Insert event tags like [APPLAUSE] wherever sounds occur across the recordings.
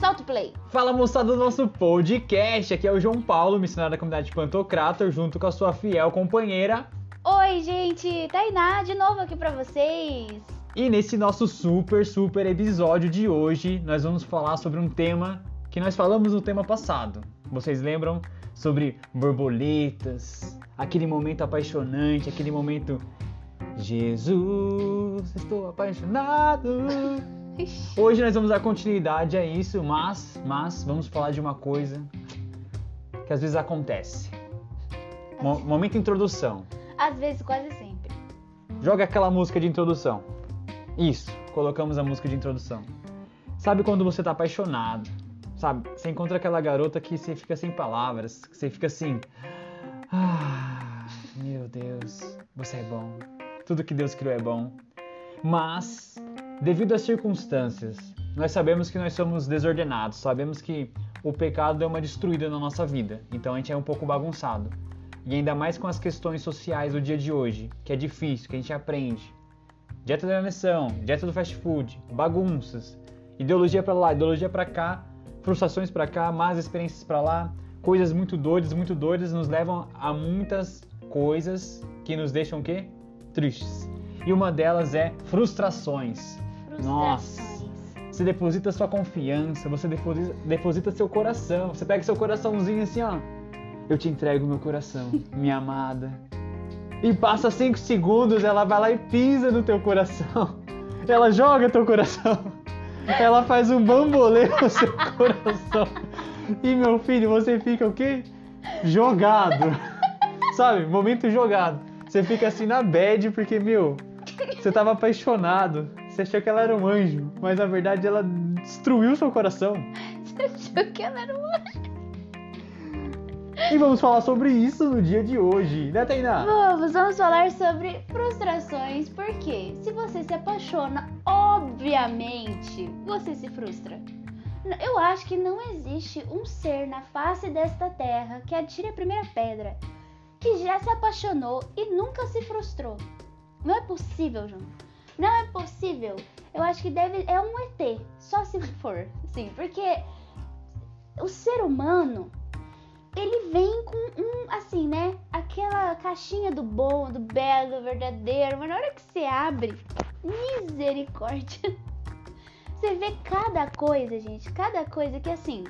Solta o play. Fala moçada do nosso podcast, aqui é o João Paulo, missionário da comunidade Pantocrator, junto com a sua fiel companheira. Oi, gente, Tainá de novo aqui pra vocês. E nesse nosso super, super episódio de hoje, nós vamos falar sobre um tema que nós falamos no tema passado. Vocês lembram? Sobre borboletas, aquele momento apaixonante, aquele momento. Jesus, estou apaixonado. Hoje nós vamos dar continuidade a isso, mas, mas vamos falar de uma coisa que às vezes acontece. Mo- momento introdução. Às vezes, quase sempre. Joga aquela música de introdução. Isso, colocamos a música de introdução. Sabe quando você tá apaixonado? Sabe? Você encontra aquela garota que você fica sem palavras, que você fica assim. Ah, meu Deus, você é bom. Tudo que Deus criou é bom. Mas, devido às circunstâncias, nós sabemos que nós somos desordenados, sabemos que o pecado deu uma destruída na nossa vida, então a gente é um pouco bagunçado. E ainda mais com as questões sociais do dia de hoje, que é difícil, que a gente aprende. Dieta da nação, dieta do fast food, bagunças, ideologia pra lá, ideologia pra cá, frustrações pra cá, más experiências pra lá, coisas muito doidas, muito doidas nos levam a muitas coisas que nos deixam o quê? Tristes. E uma delas é frustrações. Nossa. Você deposita sua confiança, você deposita, deposita seu coração. Você pega seu coraçãozinho assim, ó. Eu te entrego meu coração, [LAUGHS] minha amada. E passa 5 segundos, ela vai lá e pisa no teu coração. Ela joga teu coração. Ela faz um bambolê no seu [LAUGHS] coração. E meu filho, você fica o quê? Jogado. Sabe? Momento jogado. Você fica assim na bad porque, meu, você tava apaixonado. Você achou que ela era um anjo, mas na verdade ela destruiu seu coração. Você achou que ela era uma... E vamos falar sobre isso no dia de hoje, né, Tainá? Vamos, vamos falar sobre frustrações, porque se você se apaixona, obviamente, você se frustra. Eu acho que não existe um ser na face desta terra que atire a primeira pedra, que já se apaixonou e nunca se frustrou. Não é possível, João. Não é possível. Eu acho que deve é um ET, só se [LAUGHS] for, sim, porque o ser humano ele vem com um, assim, né? Aquela caixinha do bom, do belo, do verdadeiro, mas na hora que você abre, misericórdia. [LAUGHS] Você vê cada coisa, gente, cada coisa que assim,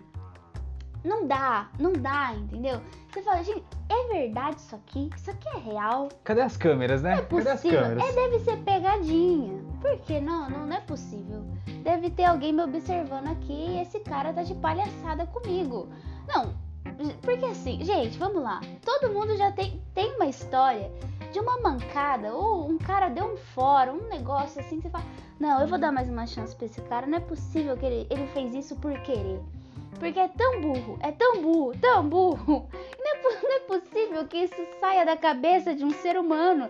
não dá, não dá, entendeu? Você fala, gente, é verdade isso aqui? Isso aqui é real? Cadê as câmeras, né? Não é Cadê as possível. câmeras? É, deve ser pegadinha. Por que não? Não, não é possível. Deve ter alguém me observando aqui e esse cara tá de palhaçada comigo. Não, porque assim, gente, vamos lá. Todo mundo já tem, tem uma história de uma mancada, ou um cara deu um fora, um negócio assim, você fala, não, eu vou dar mais uma chance pra esse cara, não é possível que ele, ele fez isso por querer. Porque é tão burro, é tão burro, tão burro. Possível que isso saia da cabeça de um ser humano.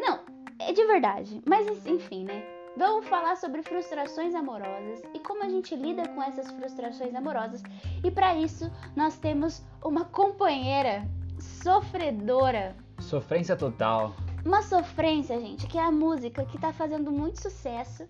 Não, é de verdade. Mas enfim, né? Vamos falar sobre frustrações amorosas e como a gente lida com essas frustrações amorosas. E para isso, nós temos uma companheira sofredora. Sofrência total. Uma sofrência, gente, que é a música que tá fazendo muito sucesso.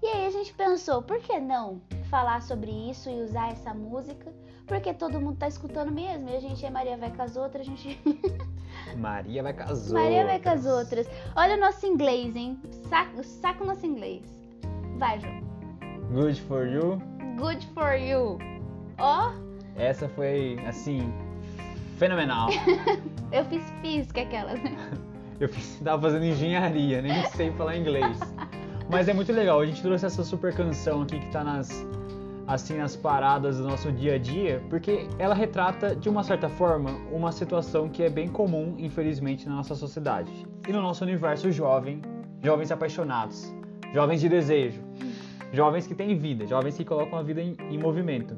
E aí a gente pensou, por que não falar sobre isso e usar essa música? Porque todo mundo tá escutando mesmo. E a gente é Maria vai com as outras, a gente. [LAUGHS] Maria vai com as Maria vai com as outras. outras. Olha o nosso inglês, hein? Saca, saca o nosso inglês. Vai, João. Good for you. Good for you. Ó, Essa foi, assim, fenomenal. [LAUGHS] eu fiz física aquelas, né? [LAUGHS] Eu fiz- tava fazendo engenharia, nem sei falar inglês. Mas é muito legal, a gente trouxe essa super canção aqui que tá nas assim nas paradas do nosso dia a dia, porque ela retrata de uma certa forma uma situação que é bem comum, infelizmente, na nossa sociedade. E no nosso universo jovem, jovens apaixonados, jovens de desejo, [LAUGHS] jovens que têm vida, jovens que colocam a vida em, em movimento.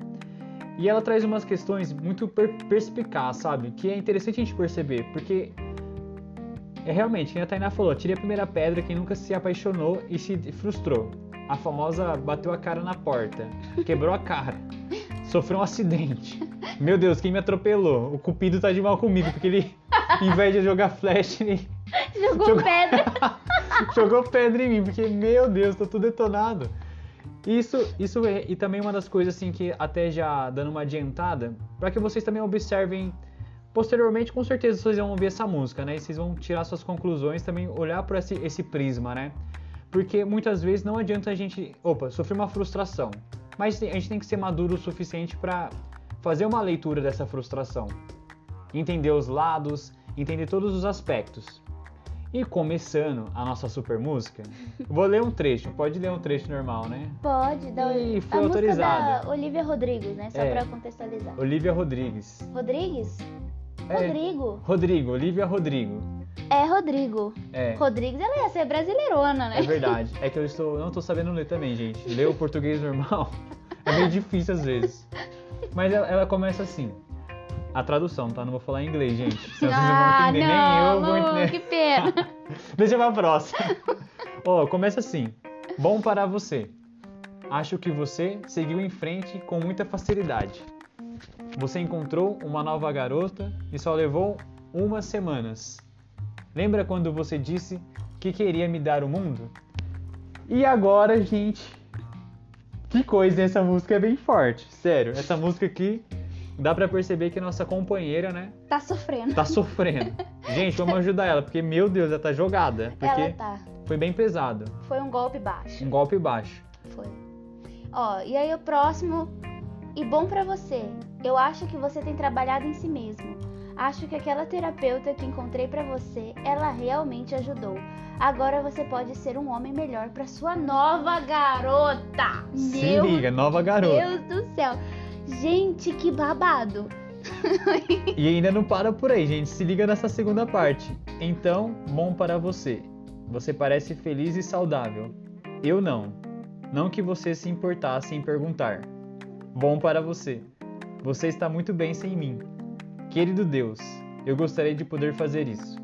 E ela traz umas questões muito per perspicaz, sabe? Que é interessante a gente perceber, porque é realmente, quem a Tainá falou, tire a primeira pedra quem nunca se apaixonou e se frustrou. A famosa bateu a cara na porta, quebrou a cara, sofreu um acidente. Meu Deus, quem me atropelou? O cupido tá de mal comigo, porque ele, em vez de jogar flash, ele [LAUGHS] Jogou Jogou- pedra. [LAUGHS] jogou pedra em mim, porque, meu Deus, tô tudo detonado. Isso, isso é, e também uma das coisas assim que até já dando uma adiantada, para que vocês também observem posteriormente, com certeza vocês vão ouvir essa música, né? E vocês vão tirar suas conclusões, também olhar por esse, esse prisma, né? Porque muitas vezes não adianta a gente, opa, sofrer uma frustração, mas a gente tem que ser maduro o suficiente para fazer uma leitura dessa frustração, entender os lados, entender todos os aspectos. E começando a nossa super música, [LAUGHS] vou ler um trecho. Pode ler um trecho normal, né? Pode, da E foi a autorizado. música da Olivia Rodrigues, né? Só É. pra contextualizar. Olivia Rodrigues. Rodrigues? É, Rodrigo. Rodrigo, Olivia Rodrigo. É Rodrigo. É. Rodrigues, ela ia ser brasileirona, né? É verdade. É que eu estou, não estou sabendo ler também, gente. Ler o português normal é meio difícil às vezes. Mas ela, ela começa assim. A tradução, tá? Não vou falar em inglês, gente. Senão vocês não vão ah, entender, não, nem eu vou entender. que pena. [LAUGHS] Deixa pra próxima. Ó, começa assim. Bom para você. Acho que você seguiu em frente com muita facilidade. Você encontrou uma nova garota e só levou umas semanas. Lembra quando você disse que queria me dar o mundo? E agora, gente, que coisa, essa música é bem forte. Sério, essa música aqui dá pra perceber que nossa companheira, né, Tá sofrendo. tá sofrendo. Gente, vamos ajudar ela, porque meu Deus, ela tá jogada. Porque Ela tá. foi bem pesado. Foi um golpe baixo. Um golpe baixo. Foi. Ó, e aí o próximo. E bom pra você. Eu acho que você tem trabalhado em si mesmo. Acho que aquela terapeuta que encontrei pra você, ela realmente ajudou. Agora você pode ser um homem melhor pra sua nova garota. Se Meu liga, nova garota. Deus do céu. Gente, que babado. E ainda não para por aí, gente. Se liga nessa segunda parte. Então, bom para você. Você parece feliz e saudável. Eu não. Não que você se importasse em perguntar. Bom para você. Você está muito bem sem mim. Querido Deus, eu gostaria de poder fazer isso.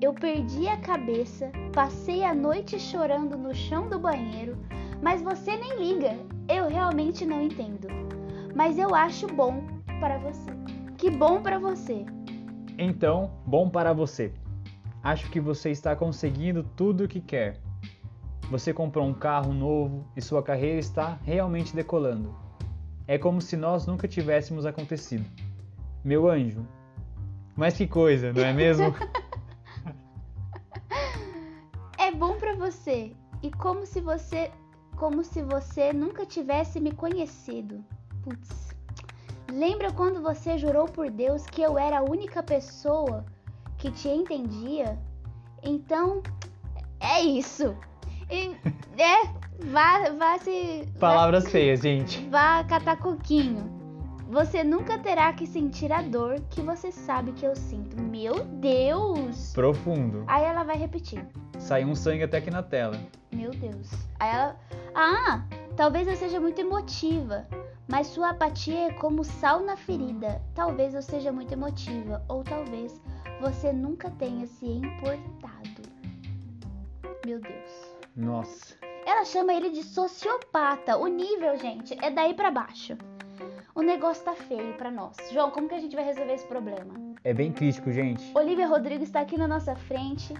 Eu perdi a cabeça, passei a noite chorando no chão do banheiro, mas você nem liga. Eu realmente não entendo. Mas eu acho bom para você. Que bom para você. Então, bom para você. Acho que você está conseguindo tudo o que quer. Você comprou um carro novo e sua carreira está realmente decolando. É como se nós nunca tivéssemos acontecido. Meu anjo. Mas que coisa, não é mesmo? É bom para você. E como se você, como se você nunca tivesse me conhecido. Putz. Lembra quando você jurou por Deus que eu era a única pessoa que te entendia? Então, é isso. E, é, vá, vá se. vá- Palavras feias, gente. Vá catar coquinho. Você nunca terá que sentir a dor que você sabe que eu sinto. Meu Deus! Profundo. Aí ela vai repetir. Saiu um sangue até aqui na tela. Meu Deus. Aí ela. Ah! Talvez eu seja muito emotiva. Mas sua apatia é como sal na ferida. Talvez eu seja muito emotiva. Ou talvez você nunca tenha se importado. Meu Deus. Nossa. Ela chama ele de sociopata. O nível, gente, é daí pra baixo. O negócio tá feio pra nós. João, como que a gente vai resolver esse problema? É bem crítico, gente. Olivia Rodrigo está aqui na nossa frente.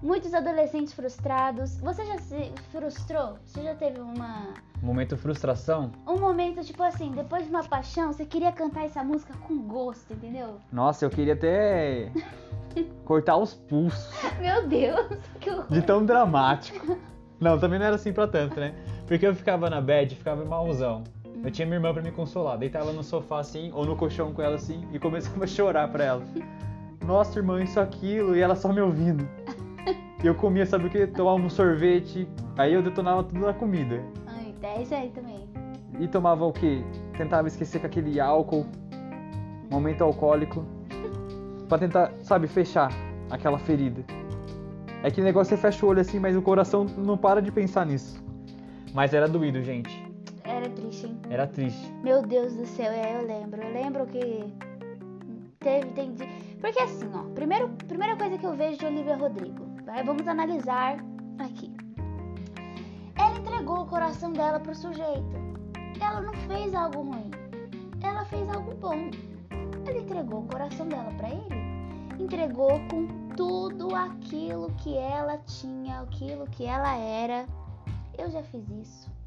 Muitos adolescentes frustrados. Você já se frustrou? Você já teve uma Momento frustração. um momento tipo assim, depois de uma paixão, você queria cantar essa música com gosto, entendeu? Nossa, eu queria até [LAUGHS] cortar os pulsos. Meu Deus, [LAUGHS] que horror. De tão dramático. Não, também não era assim pra tanto, né? Porque eu ficava na bed, ficava malzão. Eu tinha minha irmã pra me consolar. Deitava no sofá assim, ou no colchão com ela assim, e começava a chorar pra ela. Nossa, irmã, isso, aquilo, e ela só me ouvindo. E eu comia, sabe o que? Tomava um sorvete, aí eu detonava tudo na comida. Ai, é isso aí também. E tomava o quê? Tentava esquecer com aquele álcool, momento alcoólico, pra tentar, sabe, fechar aquela ferida. É que negócio você fecha o olho assim, mas o coração não para de pensar nisso. Mas era doído, gente. Era triste, hein? Era triste. Meu Deus do céu, é, eu lembro. Eu lembro que teve, tem Porque assim, ó, primeiro, primeira coisa que eu vejo de Olivia Rodrigo, vai, vamos analisar aqui. Ela entregou o coração dela pro sujeito. Ela não fez algo ruim. Ela fez algo bom. Ela entregou o coração dela pra ele. Entregou com tudo aquilo que ela tinha, aquilo que ela era. Eu já fiz isso.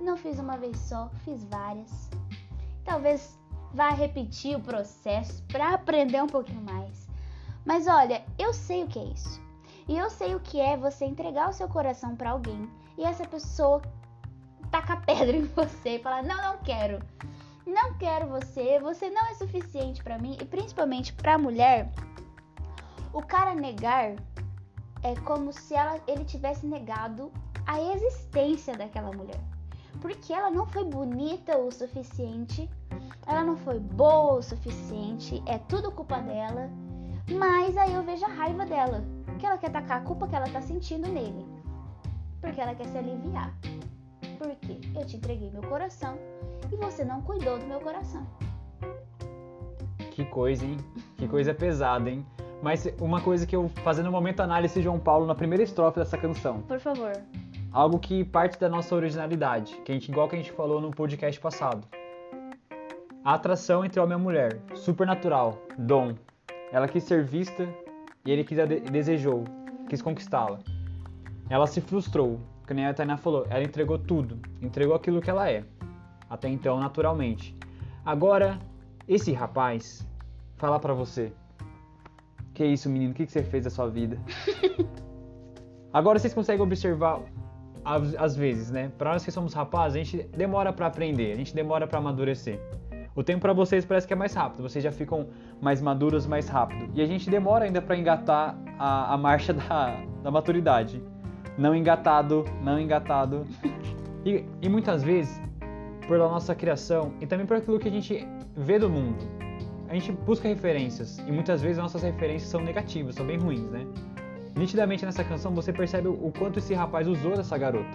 Não fiz uma vez só, fiz várias. Talvez vá repetir o processo para aprender um pouquinho mais. Mas olha, eu sei o que é isso. E eu sei o que é você entregar o seu coração para alguém e essa pessoa tacar pedra [LAUGHS] em você e falar: "Não, não quero. Não quero você, você não é suficiente para mim". E principalmente para mulher, o cara negar é como se ela, ele tivesse negado a existência daquela mulher. Porque ela não foi bonita o suficiente, ela não foi boa o suficiente, é tudo culpa dela. Mas aí eu vejo a raiva dela, que ela quer tacar a culpa que ela tá sentindo nele. Porque ela quer se aliviar. Porque eu te entreguei meu coração e você não cuidou do meu coração. Que coisa, hein? Que coisa pesada, hein? Mas uma coisa que eu, fazendo um momento análise João Paulo na primeira estrofe dessa canção. Por favor. Algo que parte da nossa originalidade, que a gente, igual que a gente falou no podcast passado. A atração entre homem e mulher, supernatural, dom. Ela quis ser vista e ele quis, desejou, quis conquistá-la. Ela se frustrou, que nem a Tainá falou, ela entregou tudo, entregou aquilo que ela é, até então naturalmente. Agora, esse rapaz fala para você, que isso, menino? O que você fez da sua vida? [LAUGHS] Agora vocês conseguem observar, às vezes, né? Para nós que somos rapazes, a gente demora para aprender, a gente demora para amadurecer. O tempo para vocês parece que é mais rápido, vocês já ficam mais maduros mais rápido. E a gente demora ainda para engatar a, a marcha da, da, maturidade. Não engatado, não engatado. E, e muitas vezes, por a nossa criação e também por aquilo que a gente vê do mundo a gente busca referências e muitas vezes nossas referências são negativas, são bem ruins, né? Nitidamente nessa canção você percebe o quanto esse rapaz usou dessa garota.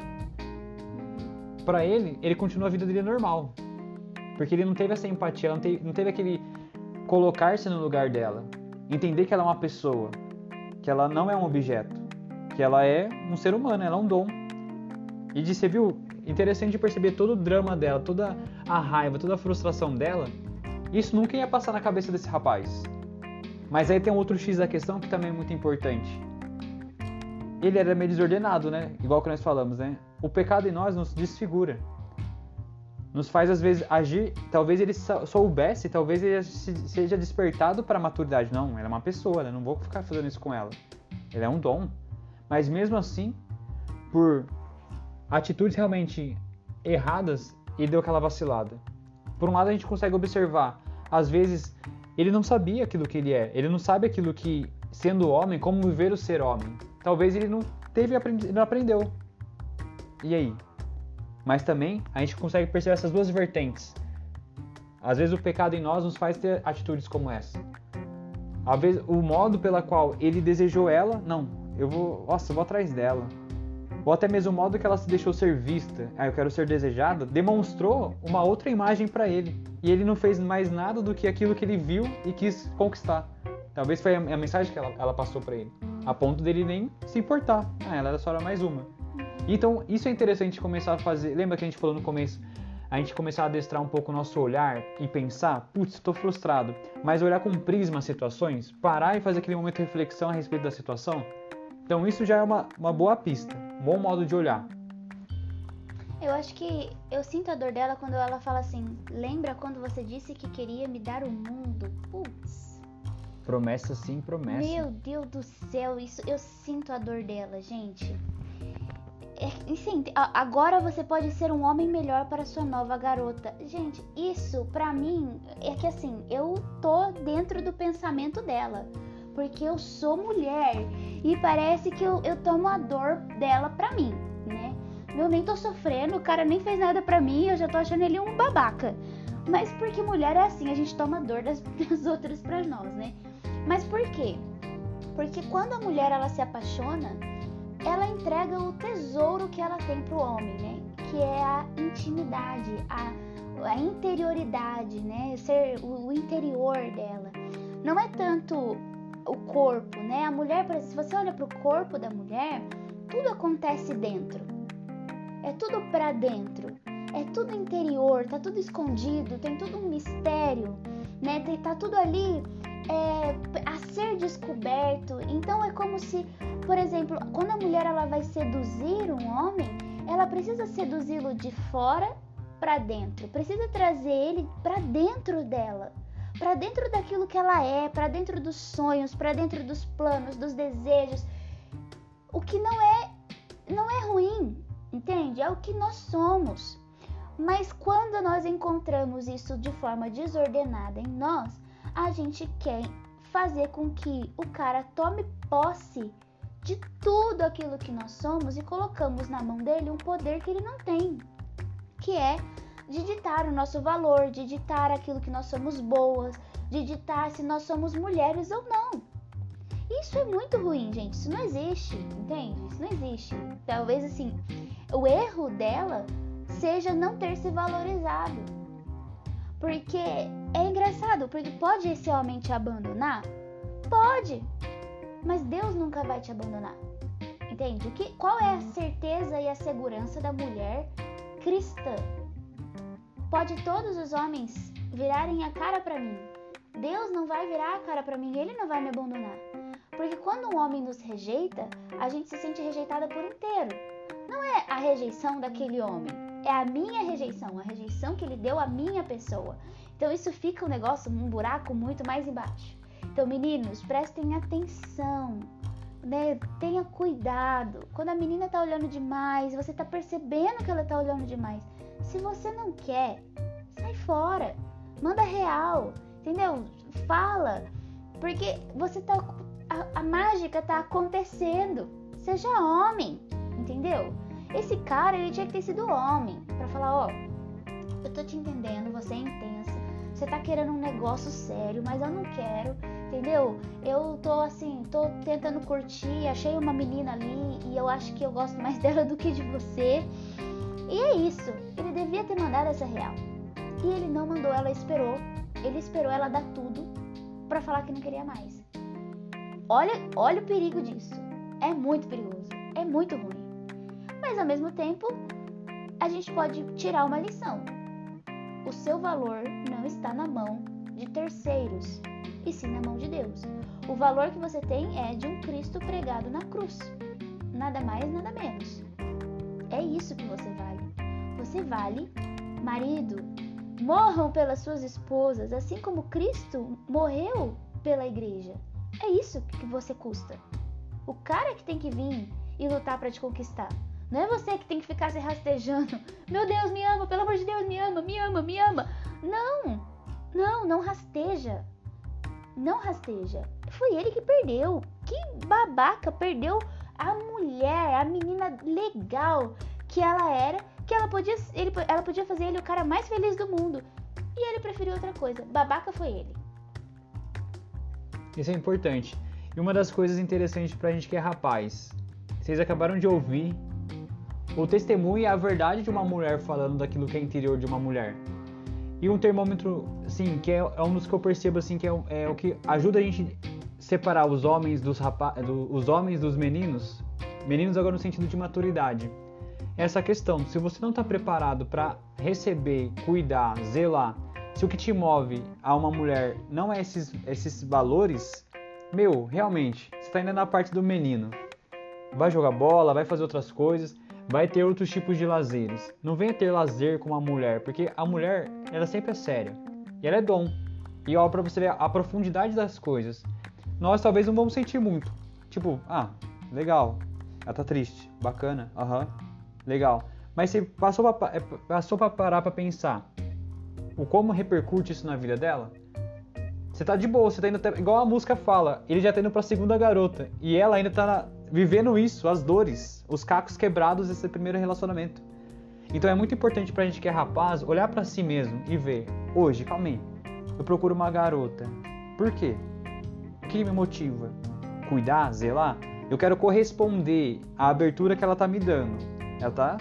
Para ele, ele continua a vida dele normal. Porque ele não teve essa empatia, não teve, não teve aquele colocar-se no lugar dela. Entender que ela é uma pessoa, que ela não é um objeto, que ela é um ser humano, ela é um dom. E de, você viu, interessante de perceber todo o drama dela, toda a raiva, toda a frustração dela, isso nunca ia passar na cabeça desse rapaz. Mas aí tem um outro X da questão que também é muito importante. Ele era meio desordenado, né? Igual que nós falamos, né? O pecado em nós nos desfigura. Nos faz às vezes agir, talvez ele soubesse, talvez ele seja despertado para a maturidade. Não, ela é uma pessoa, né? não vou ficar fazendo isso com ela. Ele é um dom. Mas mesmo assim, por atitudes realmente erradas, ele deu aquela vacilada. Por um lado, a gente consegue observar, às vezes, ele não sabia aquilo que ele é, ele não sabe aquilo que, sendo homem, como viver o ser homem. Talvez ele não teve ele não aprendeu. E aí? Mas também a gente consegue perceber essas duas vertentes. Às vezes o pecado em nós nos faz ter atitudes como essa. Às vezes o modo pela qual ele desejou ela, não, eu vou, nossa, eu vou atrás dela ou até mesmo o modo que ela se deixou ser vista, ah, eu quero ser desejada, demonstrou uma outra imagem para ele. E ele não fez mais nada do que aquilo que ele viu e quis conquistar. Talvez foi a mensagem que ela, ela passou para ele, a ponto dele nem se importar. Ah, ela era só mais uma. Então, isso é interessante começar a fazer. Lembra que a gente falou no começo? A gente começar a adestrar um pouco o nosso olhar e pensar, putz, estou frustrado. Mas olhar com prisma as situações, parar e fazer aquele momento de reflexão a respeito da situação. Então, isso já é uma, uma boa pista bom modo de olhar. Eu acho que eu sinto a dor dela quando ela fala assim: Lembra quando você disse que queria me dar o mundo? Putz. Promessa sim, promessa. Meu Deus do céu, isso eu sinto a dor dela, gente. É, sim, agora você pode ser um homem melhor para sua nova garota. Gente, isso pra mim é que assim, eu tô dentro do pensamento dela porque eu sou mulher e parece que eu, eu tomo a dor dela pra mim, né? Eu nem tô sofrendo, o cara nem fez nada pra mim, eu já tô achando ele um babaca. Mas porque mulher é assim, a gente toma dor das, [LAUGHS] das outras pra nós, né? Mas por quê? Porque quando a mulher ela se apaixona, ela entrega o tesouro que ela tem pro homem, né? Que é a intimidade, a, a interioridade, né? Ser o, interior dela. Não é tanto o corpo, né? A mulher, se você olha para o corpo da mulher, tudo acontece dentro. É tudo para dentro. É tudo interior, tá tudo escondido, tem tudo um mistério, né? Tá tudo ali é, a ser descoberto. Então é como se, por exemplo, quando a mulher ela vai seduzir um homem, ela precisa seduzi-lo de fora para dentro, precisa trazer ele para dentro dela, para dentro daquilo que ela é, para dentro dos sonhos, para dentro dos planos, dos desejos. O que não é não é ruim, entende? É o que nós somos. Mas quando nós encontramos isso de forma desordenada em nós, a gente quer fazer com que o cara tome posse de tudo aquilo que nós somos e colocamos na mão dele um poder que ele não tem, que é de ditar o nosso valor, de ditar aquilo que nós somos boas, de ditar se nós somos mulheres ou não. Isso é muito ruim, gente. Isso não existe, entende? Isso não existe. Talvez assim, o erro dela seja não ter se valorizado. Porque é engraçado, porque pode esse homem te abandonar? Pode. Mas Deus nunca vai te abandonar. Entende? O que, qual é a certeza e a segurança da mulher cristã? Pode todos os homens virarem a cara para mim. Deus não vai virar a cara para mim, ele não vai me abandonar. Porque quando um homem nos rejeita, a gente se sente rejeitada por inteiro. Não é a rejeição daquele homem, é a minha rejeição, a rejeição que ele deu à minha pessoa. Então isso fica um negócio, um buraco muito mais embaixo. Então, meninos, prestem atenção, né? Tenha cuidado. Quando a menina tá olhando demais, você tá percebendo que ela tá olhando demais. Se você não quer, sai fora. Manda real, entendeu? Fala. Porque você tá a, a mágica tá acontecendo. Seja homem, entendeu? Esse cara, ele tinha que ter sido homem para falar, ó, oh, eu tô te entendendo, você é intensa. Você tá querendo um negócio sério, mas eu não quero entendeu? Eu tô assim, tô tentando curtir, achei uma menina ali e eu acho que eu gosto mais [LAUGHS] dela do que de você. E é isso, ele devia ter mandado essa real. E ele não mandou, ela esperou. Ele esperou ela dar tudo para falar que não queria mais. Olha, olha o perigo disso. É muito perigoso, é muito ruim. Mas ao mesmo tempo, a gente pode tirar uma lição. O seu valor não está na mão de terceiros e sim na mão de Deus. O valor que você tem é de um Cristo pregado na cruz. Nada mais, nada menos. É isso que você vale. Você vale, marido, morram pelas suas esposas, assim como Cristo morreu pela igreja. É isso que você custa. O cara que tem que vir e lutar para te conquistar. Não é você que tem que ficar se rastejando. Meu Deus, me ama, pelo amor de Deus, me ama, me ama, me ama. Não, não, não rasteja não rasteja. Foi ele que perdeu. Que babaca perdeu a mulher, a menina legal que ela era, que ela podia, ele, ela podia fazer ele o cara mais feliz do mundo. E ele preferiu outra coisa. Babaca foi ele. Isso é importante. E uma das coisas interessantes pra gente que é rapaz, vocês acabaram de ouvir o testemunho e a verdade de uma mulher falando daquilo que é interior de uma mulher. E um termômetro, sim, que é, é um dos que eu percebo assim que é, é o que ajuda a gente separar os homens dos rapazes, do, os homens dos meninos, meninos agora no sentido de maturidade. Essa questão, se você não está preparado para receber, cuidar, zelar, se o que te move a uma mulher não é esses, esses valores, meu, realmente, você está ainda na parte do menino. Vai jogar bola, vai fazer outras coisas, vai ter outros tipos de lazeres. Não venha ter lazer com uma mulher, porque a mulher, ela sempre é séria. E ela é dom. E ó, pra você ver a profundidade das coisas. Nós talvez não vamos sentir muito. Tipo, ah, legal. Ela tá triste. Bacana. Aham. Uhum, legal. Mas você passou pra, é, passou pra parar pra pensar o como repercute isso na vida dela? Você tá de boa, você tá indo até, igual a música fala, ele já tá indo pra segunda garota. E ela ainda tá na, vivendo isso, as dores, os cacos quebrados desse primeiro relacionamento. Então é muito importante pra gente que é rapaz olhar para si mesmo e ver, hoje, calma aí, eu procuro uma garota. Por quê? O que me motiva? Cuidar, zelar? Eu quero corresponder à abertura que ela tá me dando. Ela tá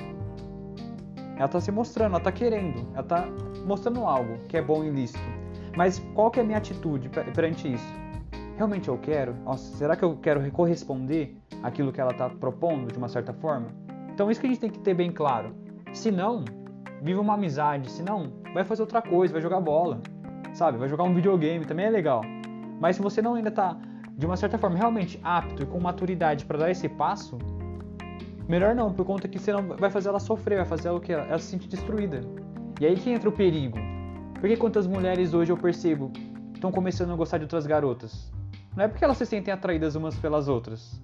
ela tá se mostrando, ela tá querendo, ela tá mostrando algo que é bom e lícito. Mas qual que é a minha atitude perante isso? Realmente eu quero? Nossa, será que eu quero corresponder aquilo que ela está propondo de uma certa forma. Então isso que a gente tem que ter bem claro. Se não, viva uma amizade. Se não, vai fazer outra coisa, vai jogar bola, sabe? Vai jogar um videogame, também é legal. Mas se você não ainda está de uma certa forma realmente apto e com maturidade para dar esse passo, Melhor não, por conta que você não vai fazer ela sofrer, vai fazer ela o quê? Ela se sentir destruída. E aí que entra o perigo. Porque quantas mulheres hoje eu percebo estão começando a gostar de outras garotas? Não é porque elas se sentem atraídas umas pelas outras.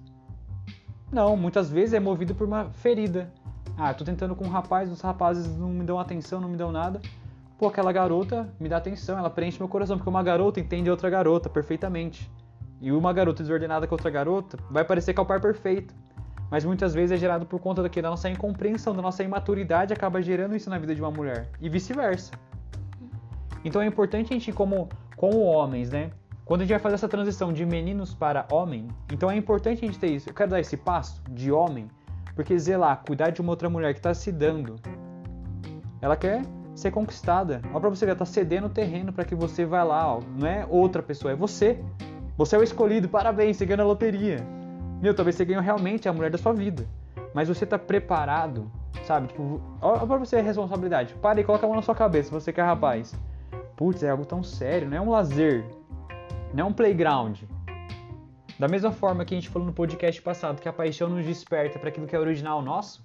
Não, muitas vezes é movido por uma ferida. Ah, tô tentando com um rapaz, os rapazes não me dão atenção, não me dão nada. Pô, aquela garota me dá atenção, ela preenche meu coração, porque uma garota entende outra garota perfeitamente. E uma garota desordenada com outra garota vai parecer que é o par perfeito. Mas muitas vezes é gerado por conta da nossa incompreensão, da nossa imaturidade acaba gerando isso na vida de uma mulher. E vice-versa. Então é importante a gente, como, como homens, né? Quando a gente vai fazer essa transição de meninos para homem, então é importante a gente ter isso. Eu quero dar esse passo de homem, porque zelar, cuidar de uma outra mulher que está se dando, ela quer ser conquistada. Olha pra você ver, ela tá cedendo o terreno para que você vá lá, ó. Não é outra pessoa, é você. Você é o escolhido, parabéns, você ganhou a loteria. Meu, talvez você ganhou realmente a mulher da sua vida. Mas você tá preparado, sabe? Tipo, olha pra você a responsabilidade. Para e coloca a mão na sua cabeça, você que é rapaz. Putz, é algo tão sério, não é um lazer. Não é um playground. Da mesma forma que a gente falou no podcast passado que a paixão nos desperta para aquilo que é original nosso.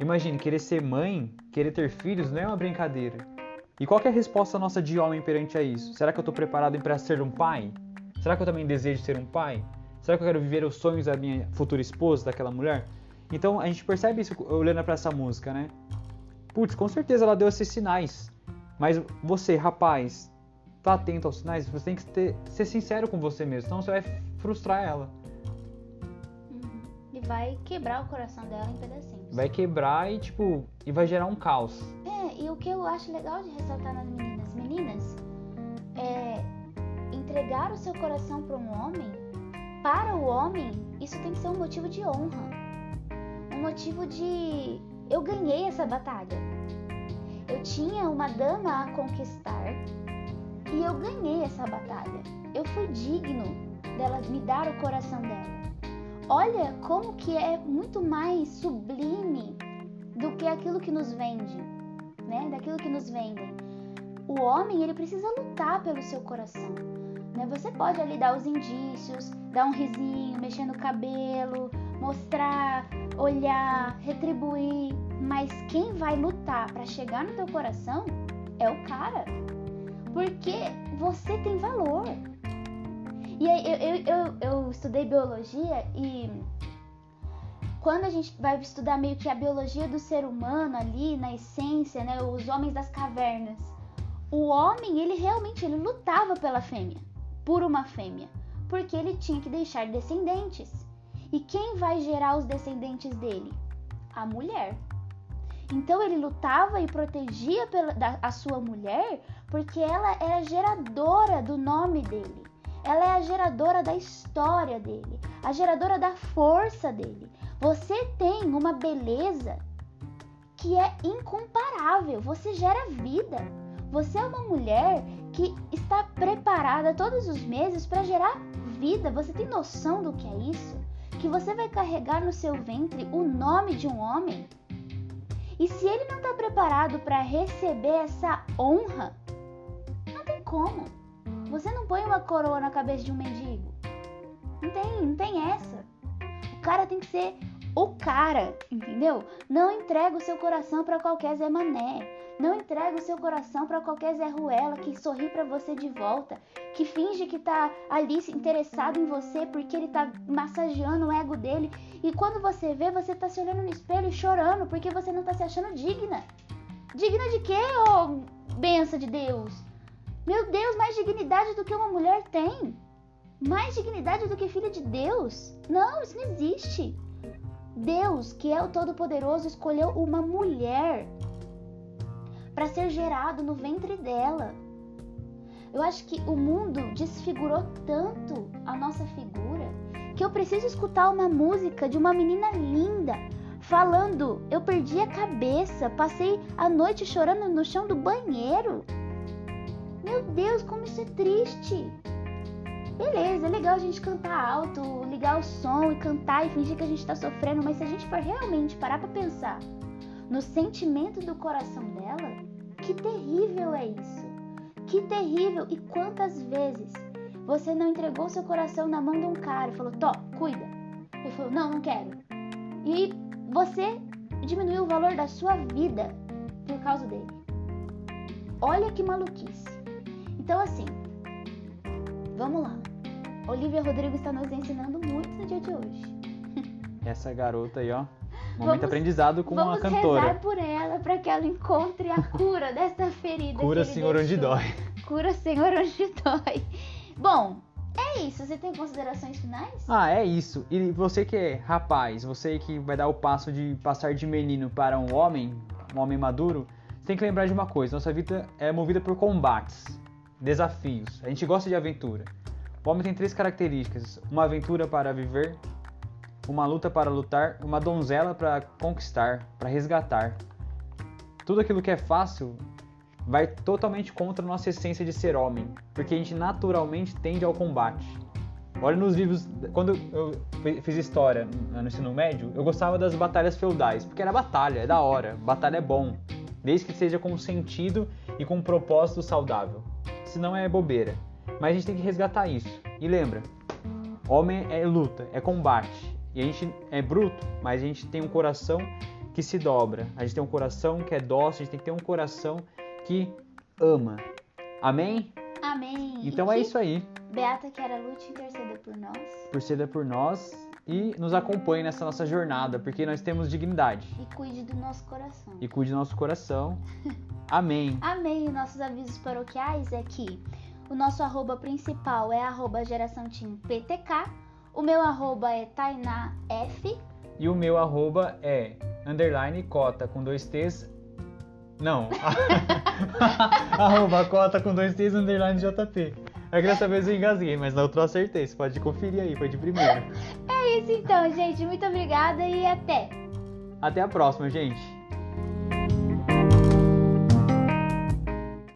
Imagine, querer ser mãe, querer ter filhos não é uma brincadeira. E qual é a resposta nossa de homem perante a isso? Será que eu estou preparado para ser um pai? Será que eu também desejo ser um pai? Será que eu quero viver os sonhos da minha futura esposa, daquela mulher? Então a gente percebe isso olhando para essa música, né? Putz, com certeza ela deu esses sinais. Mas você, rapaz, tá atento aos sinais, você tem que ter, ser sincero com você mesmo, senão você vai frustrar ela. Uhum. E vai quebrar o coração dela em pedacinhos. Vai quebrar e, tipo, e vai gerar um caos. É, e o que eu acho legal de ressaltar nas meninas, meninas, é entregar o seu coração para um homem, para o homem, isso tem que ser um motivo de honra. Um motivo de eu ganhei essa batalha. Eu tinha uma dama a conquistar e eu ganhei essa batalha. Eu fui digno dela me dar o coração dela. Olha como que é muito mais sublime do que aquilo que nos vende, né? Daquilo que nos vendem. O homem, ele precisa lutar pelo seu coração. Né? Você pode ali dar os indícios, dar um risinho, mexer no cabelo, mostrar, olhar, retribuir, mas quem vai lutar para chegar no teu coração é o cara. Porque você tem valor. E aí, eu, eu, eu, eu estudei biologia e quando a gente vai estudar meio que a biologia do ser humano ali, na essência, né, os homens das cavernas, o homem, ele realmente ele lutava pela fêmea, por uma fêmea, porque ele tinha que deixar descendentes. E quem vai gerar os descendentes dele? A mulher. Então ele lutava e protegia pela, da, a sua mulher porque ela é a geradora do nome dele. Ela é a geradora da história dele, a geradora da força dele. Você tem uma beleza que é incomparável. Você gera vida. Você é uma mulher que está preparada todos os meses para gerar vida. Você tem noção do que é isso? Que você vai carregar no seu ventre o nome de um homem? E se ele não está preparado para receber essa honra, não tem como. Você não põe uma coroa na cabeça de um mendigo. Não tem, não tem essa. O cara tem que ser o cara, entendeu? Não entrega o seu coração para qualquer Zé Mané. Não entrega o seu coração para qualquer Zé Ruela que sorri para você de volta, que finge que tá ali interessado em você porque ele tá massageando o ego dele e quando você vê, você tá se olhando no espelho e chorando porque você não tá se achando digna. Digna de quê, ô oh, benção de Deus? Meu Deus, mais dignidade do que uma mulher tem. Mais dignidade do que filha de Deus? Não, isso não existe. Deus, que é o Todo-Poderoso, escolheu uma mulher para ser gerado no ventre dela. Eu acho que o mundo desfigurou tanto a nossa figura que eu preciso escutar uma música de uma menina linda falando: Eu perdi a cabeça, passei a noite chorando no chão do banheiro. Meu Deus, como isso é triste! Beleza, é legal a gente cantar alto, ligar o som e cantar e fingir que a gente tá sofrendo, mas se a gente for realmente parar pra pensar no sentimento do coração dela, que terrível é isso! Que terrível! E quantas vezes você não entregou seu coração na mão de um cara e falou: Tó, cuida. Ele falou: Não, não quero. E você diminuiu o valor da sua vida por causa dele. Olha que maluquice. Então, assim, vamos lá. Olivia Rodrigo está nos ensinando muito no dia de hoje. [LAUGHS] Essa garota aí, ó. Momento Vamos- aprendizado com Vamos a cantora. rezar por ela para que ela encontre a cura dessa ferida. Cura, Senhor, onde deixou. dói. Cura, Senhor, onde dói. Bom, é isso. Você tem considerações finais? Ah, é isso. E você que é rapaz, você que vai dar o passo de passar de menino para um homem, um homem maduro, você tem que lembrar de uma coisa: nossa vida é movida por combates, desafios. A gente gosta de aventura. O homem tem três características: uma aventura para viver, uma luta para lutar, uma donzela para conquistar, para resgatar. Tudo aquilo que é fácil vai totalmente contra a nossa essência de ser homem, porque a gente naturalmente tende ao combate. Olha nos livros, quando eu fiz história no ensino médio, eu gostava das batalhas feudais, porque era batalha, é da hora, batalha é bom, desde que seja com sentido e com um propósito saudável. Senão é bobeira. Mas a gente tem que resgatar isso. E lembra, homem é luta, é combate. E a gente é bruto, mas a gente tem um coração que se dobra. A gente tem um coração que é dócil, a gente tem que ter um coração que ama. Amém? Amém. Então é isso aí. Beata que era lute interceda por nós. Torcida por nós e nos acompanhe nessa nossa jornada, porque nós temos dignidade. E cuide do nosso coração. E cuide do nosso coração. [LAUGHS] Amém. Amém. Nossos avisos paroquiais é que o nosso arroba principal é arroba geração Team PTK. O meu arroba é Tainá F. E o meu arroba é underline cota com dois T's. Não. [LAUGHS] arroba cota com dois T's underline JP. É que dessa vez eu engasguei, mas na outra eu acertei. Você pode conferir aí, foi de primeira. É isso então, gente. Muito obrigada e até! Até a próxima, gente.